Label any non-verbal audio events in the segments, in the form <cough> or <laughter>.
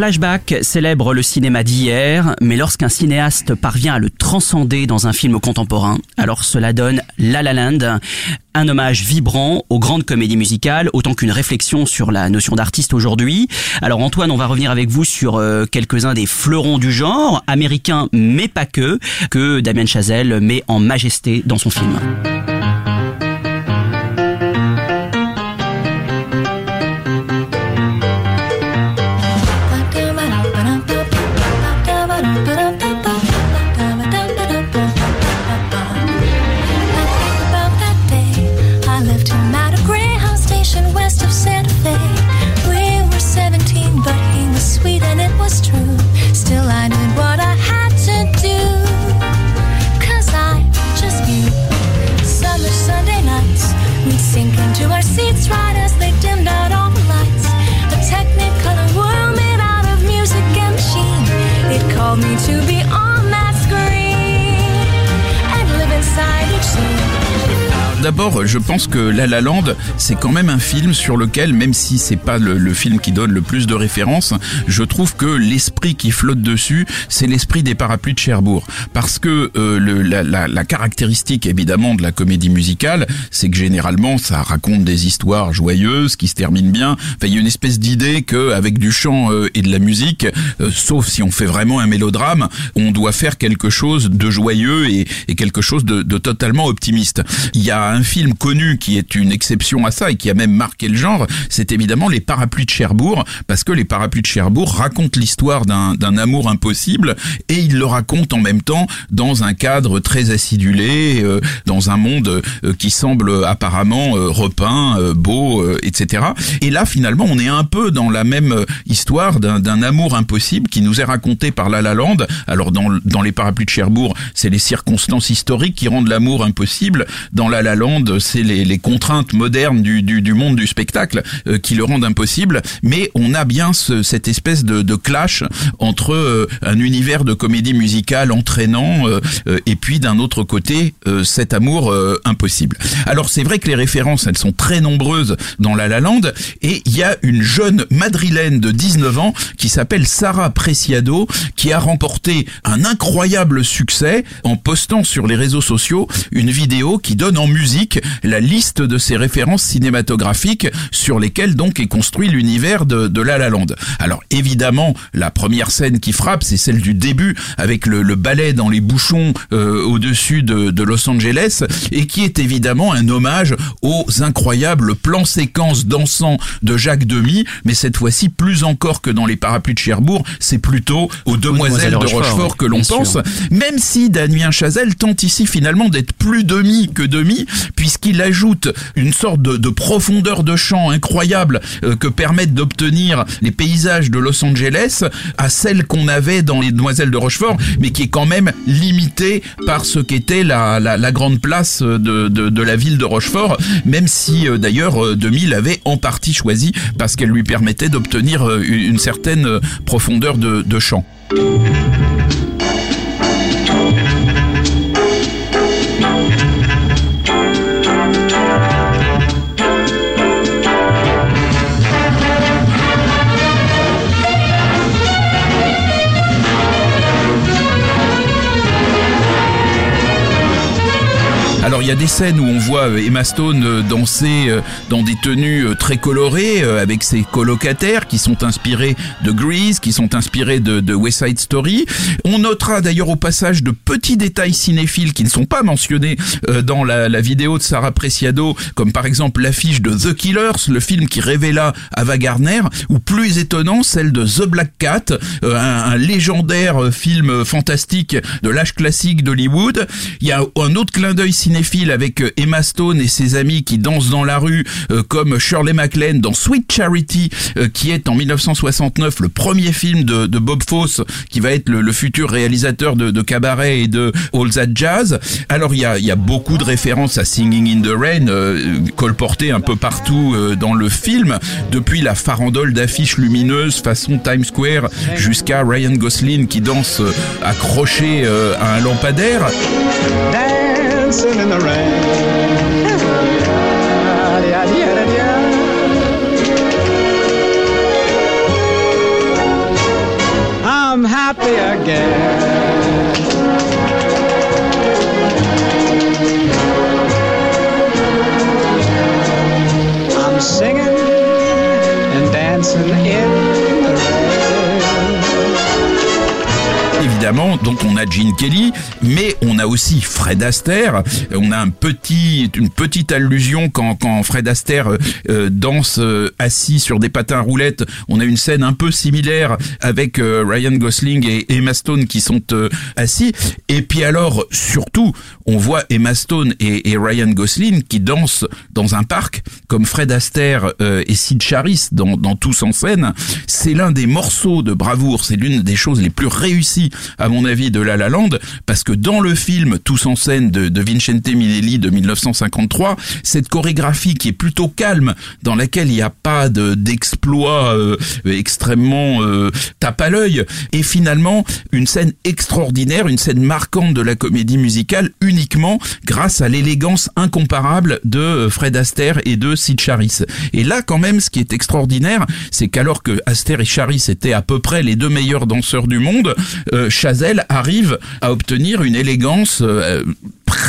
Flashback célèbre le cinéma d'hier, mais lorsqu'un cinéaste parvient à le transcender dans un film contemporain, alors cela donne La La Land, un hommage vibrant aux grandes comédies musicales, autant qu'une réflexion sur la notion d'artiste aujourd'hui. Alors Antoine, on va revenir avec vous sur euh, quelques-uns des fleurons du genre, américains mais pas que, que Damien Chazelle met en majesté dans son film. We'd sink into our seats right as they dimmed out all the lights. A technicolor world made out of music and machine. It called me to be on that screen and live inside each scene. D'abord, je pense que La La Land, c'est quand même un film sur lequel, même si c'est pas le, le film qui donne le plus de références, je trouve que l'esprit qui flotte dessus, c'est l'esprit des parapluies de Cherbourg. Parce que euh, le, la, la, la caractéristique évidemment de la comédie musicale, c'est que généralement ça raconte des histoires joyeuses qui se terminent bien. Enfin, il y a une espèce d'idée que avec du chant euh, et de la musique, euh, sauf si on fait vraiment un mélodrame, on doit faire quelque chose de joyeux et, et quelque chose de, de totalement optimiste. Il y a un film connu qui est une exception à ça et qui a même marqué le genre, c'est évidemment les parapluies de Cherbourg, parce que les parapluies de Cherbourg racontent l'histoire d'un amour impossible et ils le racontent en même temps dans un cadre très acidulé, euh, dans un monde euh, qui semble apparemment euh, repeint, euh, beau, euh, etc. Et là, finalement, on est un peu dans la même histoire d'un d'un amour impossible qui nous est raconté par La La Land. Alors dans, dans les parapluies de Cherbourg, c'est les circonstances historiques qui rendent l'amour impossible. Dans La La Land, c'est les, les contraintes modernes du, du, du monde du spectacle euh, qui le rendent impossible. Mais on a bien ce- cette espèce de, de clash entre euh, un univers de comédie musicale entraînant euh, euh, et puis d'un autre côté euh, cet amour impossible. Alors c'est vrai que les références elles sont très nombreuses dans La La Land et il y a une jeune madrilène de 19 ans qui s'appelle Sarah Preciado qui a remporté un incroyable succès en postant sur les réseaux sociaux une vidéo qui donne en musique la liste de ses références cinématographiques sur lesquelles donc est construit l'univers de, de La La Land. Alors évidemment, la première scène qui frappe, c'est celle du début avec le, le ballet dans les bouchons euh, au-dessus de, de Los Angeles et qui est évidemment un hommage aux incroyables plans séquences dansants de Jacques Demy, mais cette fois-ci plus encore que dans les parapluies de Cherbourg, c'est plutôt aux demoiselles de Rochefort, que l'on sûr. pense, même si Damien Chazelle tente ici finalement d'être plus demi que demi, puisqu'il ajoute une sorte de, de profondeur de champ incroyable euh, que permettent d'obtenir les paysages de Los Angeles à celle qu'on avait dans les Demoiselles de Rochefort, mais qui est quand même limitée par ce qu'était la, grande place de, la ville de Rochefort, même si euh, d'ailleurs euh, Demy l'avait en partie choisi parce qu'elle lui permettait d'obtenir euh, une certaine euh, profondeur de, de champ. Il y a des scènes où on voit euh, Emma Stone euh, danser euh, dans des tenues très colorées avec ses colocataires qui sont inspirés de Grease, qui sont inspirés de, de West Side Story. On notera d'ailleurs au passage de petits détails cinéphiles qui ne sont pas mentionnés dans la, vidéo de Sarah Preciado, comme par exemple l'affiche de The Killers, le film qui révéla Ava Gardner, ou plus étonnant celle de The Black Cat, un, un légendaire film fantastique de l'âge classique d'Hollywood. Il y a un autre clin d'œil cinéphile avec euh, Emma Stone et ses amis qui dansent dans la rue, euh, comme Shirley MacLaine dans Sweet Charity, euh, qui est en 1969 le premier film de, Bob Fosse, qui va être le, le futur réalisateur de, Cabaret et de All That Jazz. Alors il y a, y a beaucoup de références à Singing in the Rain, euh, colportées un peu partout dans le film, depuis la farandole d'affiches lumineuses façon Times Square jusqu'à Ryan Gosling qui danse accroché euh, à un lampadaire. Dancing in the rain. I'm happy again. I'm singing Donc on a Gene Kelly, mais on a aussi Fred Astaire. On a un petit, une petite allusion quand, quand Fred Astaire euh, euh, danse euh, assis sur des patins roulettes. On a une scène un peu similaire avec euh, Ryan Gosling et Emma Stone qui sont euh, assis. Et puis alors, surtout, on voit Emma Stone et, et Ryan Gosling qui dansent dans un parc comme Fred Astaire euh, et Sid Charis dans, dans Tous en scène. C'est l'un des morceaux de bravoure, c'est l'une des choses les plus réussies à mon avis de La La Land parce que dans le film Tous en scène de, de Vincente Minelli de 1953, cette chorégraphie qui est plutôt calme, dans laquelle il n'y a pas de- d'exploit euh, extrêmement euh, tape à l'œil, est finalement une scène extraordinaire, une scène marquante de la comédie musicale uniquement grâce à l'élégance incomparable de euh, Fred Astaire et de Sid Charis. Et là, quand même, ce qui est extraordinaire, c'est qu'alors que Astaire et Charis étaient à peu près les deux meilleurs danseurs du monde, euh, Chazelle arrive à obtenir une élégance euh,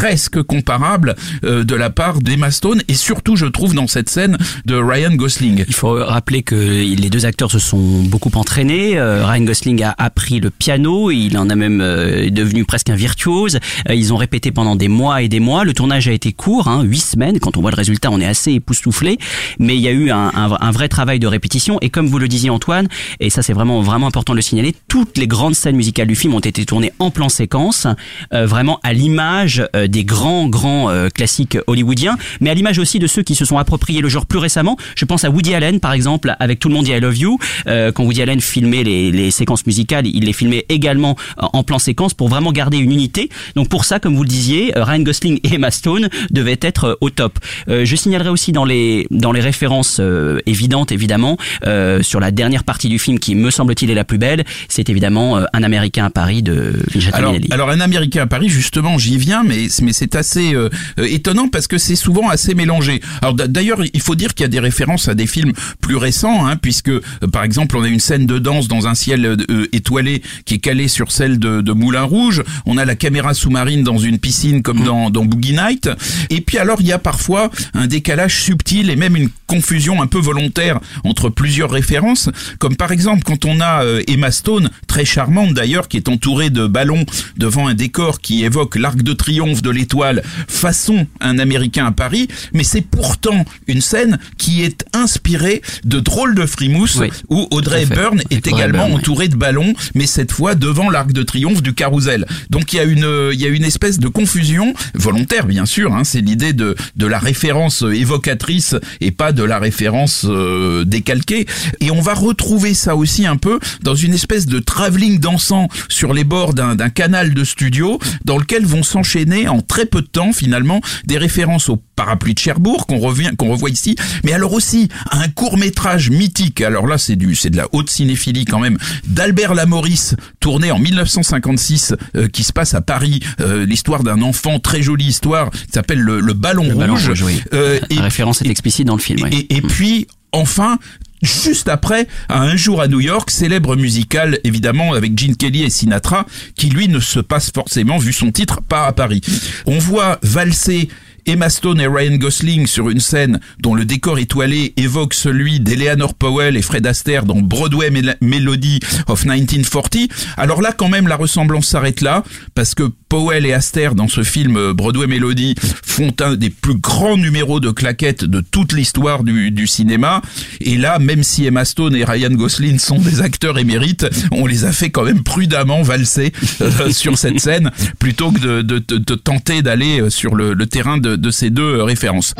presque comparable euh, de la part d'Emma Stone et surtout, je trouve, dans cette scène de Ryan Gosling. Il faut rappeler que les deux acteurs se sont beaucoup entraînés. Euh, Ryan Gosling a appris le piano, il en a même euh, devenu presque un virtuose. Ils ont répété pendant des mois et des mois. Le tournage a été court, hein, huit semaines. Quand on voit le résultat, on est assez époustouflé. Mais il y a eu un, vrai travail de répétition. Et comme vous le disiez Antoine, et ça c'est vraiment vraiment important de le signaler, toutes les grandes scènes musicales du film ont été tournées en plan séquence, vraiment à l'image des grands grands euh, classiques hollywoodiens, mais à l'image aussi de ceux qui se sont appropriés le genre plus récemment. Je pense à Woody Allen par exemple avec Tout le monde dit I Love You. Euh, quand Woody Allen filmait les, les séquences musicales, il les filmait également euh, en plan séquence pour vraiment garder une unité. Donc pour ça, comme vous le disiez, Ryan Gosling et Emma Stone devaient être au top. Euh, je signalerai aussi dans les dans les références euh, évidentes évidemment euh, sur la dernière partie du film qui me semble-t-il est la plus belle, c'est évidemment euh, Un Américain à Paris de Vincente Alors, alors un Américain à Paris, justement, j'y viens, mais mais c'est assez euh, euh, étonnant parce que c'est souvent assez mélangé. Alors d'ailleurs, il faut dire qu'il y a des références à des films plus récents, hein, puisque euh, par exemple, on a une scène de danse dans un ciel euh, étoilé qui est calé sur celle de, de Moulin Rouge. On a la caméra sous-marine dans une piscine comme dans, dans Boogie Night. Et puis alors, il y a parfois un décalage subtil et même une confusion un peu volontaire entre plusieurs références, comme par exemple quand on a euh, Emma Stone, très charmante d'ailleurs, qui est entourée de ballons devant un décor qui évoque l'arc de triomphe de l'étoile façon un Américain à Paris, mais c'est pourtant une scène qui est inspirée de Drôles de frimousse Oui, où Audrey. Hepburn est également oui. entourée de ballons, mais cette fois devant l'arc de triomphe du carrousel. Donc il y a une, euh, il y a une espèce de confusion volontaire, bien sûr. Hein, c'est l'idée de de la référence évocatrice et pas de la référence euh, décalquée. Et on va retrouver ça aussi un peu dans une espèce de travelling dansant sur les bords d'un canal de studio, dans lequel vont s'enchaîner en très peu de temps finalement des références au parapluie de Cherbourg qu'on revient qu'on revoit ici, mais alors aussi à un court métrage mythique. Alors là, c'est du c'est de la haute cinéphilie quand même d'Albert Lamoris, tourné en 1956, euh, qui se passe à Paris. Euh, L'histoire d'un enfant, très jolie histoire, qui s'appelle le, le Ballon Le Rouge. Ballon Rouge, oui. Euh, La référence est explicite dans le film. Et, et puis, enfin, juste après, à Un jour à New York, célèbre musical évidemment avec Gene Kelly et Sinatra, qui lui ne se passe forcément, vu son titre, pas à Paris. On voit valser Emma Stone et Ryan Gosling sur une scène dont le décor étoilé évoque celui d'Eleanor Powell et Fred Astaire dans Broadway Melody of 1940. Alors là, quand même, la ressemblance s'arrête là, parce que Powell et Astaire dans ce film euh, Broadway Melody font un des plus grands numéros de claquettes de toute l'histoire du, cinéma. Et là, même si Emma Stone et Ryan Gosling sont des acteurs émérites, on les a fait quand même prudemment valser euh, <laughs> sur cette scène plutôt que de, tenter d'aller euh, sur le, le terrain de, de ces deux références.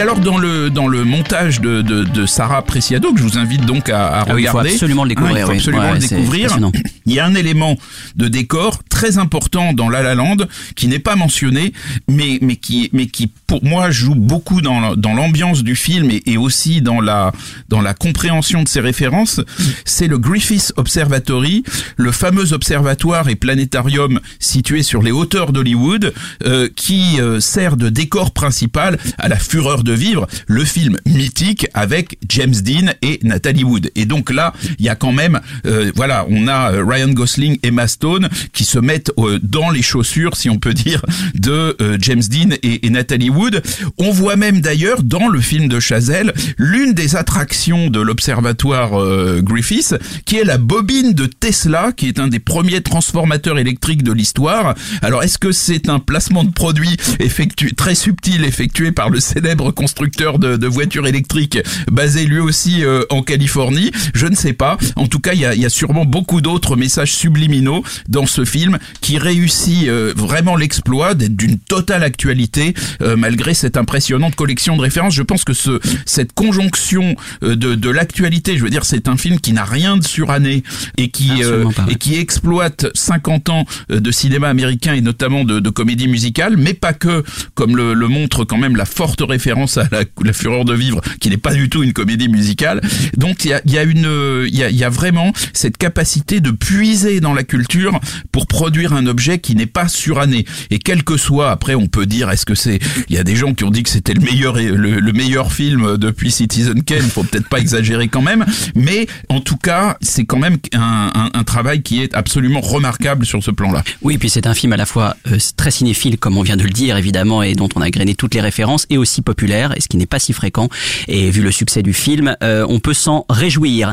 Puis alors dans le dans le montage de, de, de Sarah Preciado que je vous invite donc à, à Ah oui, il faut regarder, absolument le découvrir, il faut oui. absolument le découvrir. Il y a un élément de décor très important dans La La Land qui n'est pas mentionné, mais mais qui mais qui pour moi joue beaucoup dans dans l'ambiance du film et, et aussi dans la dans la compréhension de ses références. C'est le Griffith Observatory, le fameux observatoire et planétarium situé sur les hauteurs d'Hollywood, euh, qui euh, sert de décor principal à La Fureur de vivre, le film mythique avec James Dean et Natalie Wood. Et donc là, il y a quand même, euh, voilà, on a euh, Gosling et Emma Stone qui se mettent euh, dans les chaussures, si on peut dire, de euh, James Dean et, Natalie Wood. On voit même d'ailleurs dans le film de Chazelle l'une des attractions de l'observatoire euh, Griffith, qui est la bobine de Tesla, qui est un des premiers transformateurs électriques de l'histoire. Alors est-ce que c'est un placement de produit effectué très subtil effectué par le célèbre constructeur de, voitures électriques basé lui aussi euh, en Californie? Je ne sais pas. En tout cas, il y a, y a sûrement beaucoup d'autres subliminaux dans ce film qui réussit euh, vraiment l'exploit d'être d'une totale actualité euh, malgré cette impressionnante collection de références. Je pense que ce, cette conjonction euh, de, de l'actualité, je veux dire, c'est un film qui n'a rien de suranné et qui, euh, et qui exploite 50 ans de cinéma américain et notamment de, de comédie musicale, mais pas que, comme le, le montre quand même la forte référence à la, la fureur de vivre, qui n'est pas du tout une comédie musicale. Donc il y a, y a une, il y a, il y a vraiment cette capacité de puiser dans la culture pour produire un objet qui n'est pas suranné. Et quel que soit, après on peut dire, est-ce que c'est, il y a des gens qui ont dit que c'était le meilleur, le, le meilleur film depuis Citizen Kane, faut peut-être pas exagérer quand même, mais en tout cas c'est quand même un travail qui est absolument remarquable sur ce plan-là. Oui, puis c'est un film à la fois euh, très cinéphile, comme on vient de le dire évidemment, et dont on a grainé toutes les références, et aussi populaire, et ce qui n'est pas si fréquent. Et vu le succès du film, euh, on peut s'en réjouir.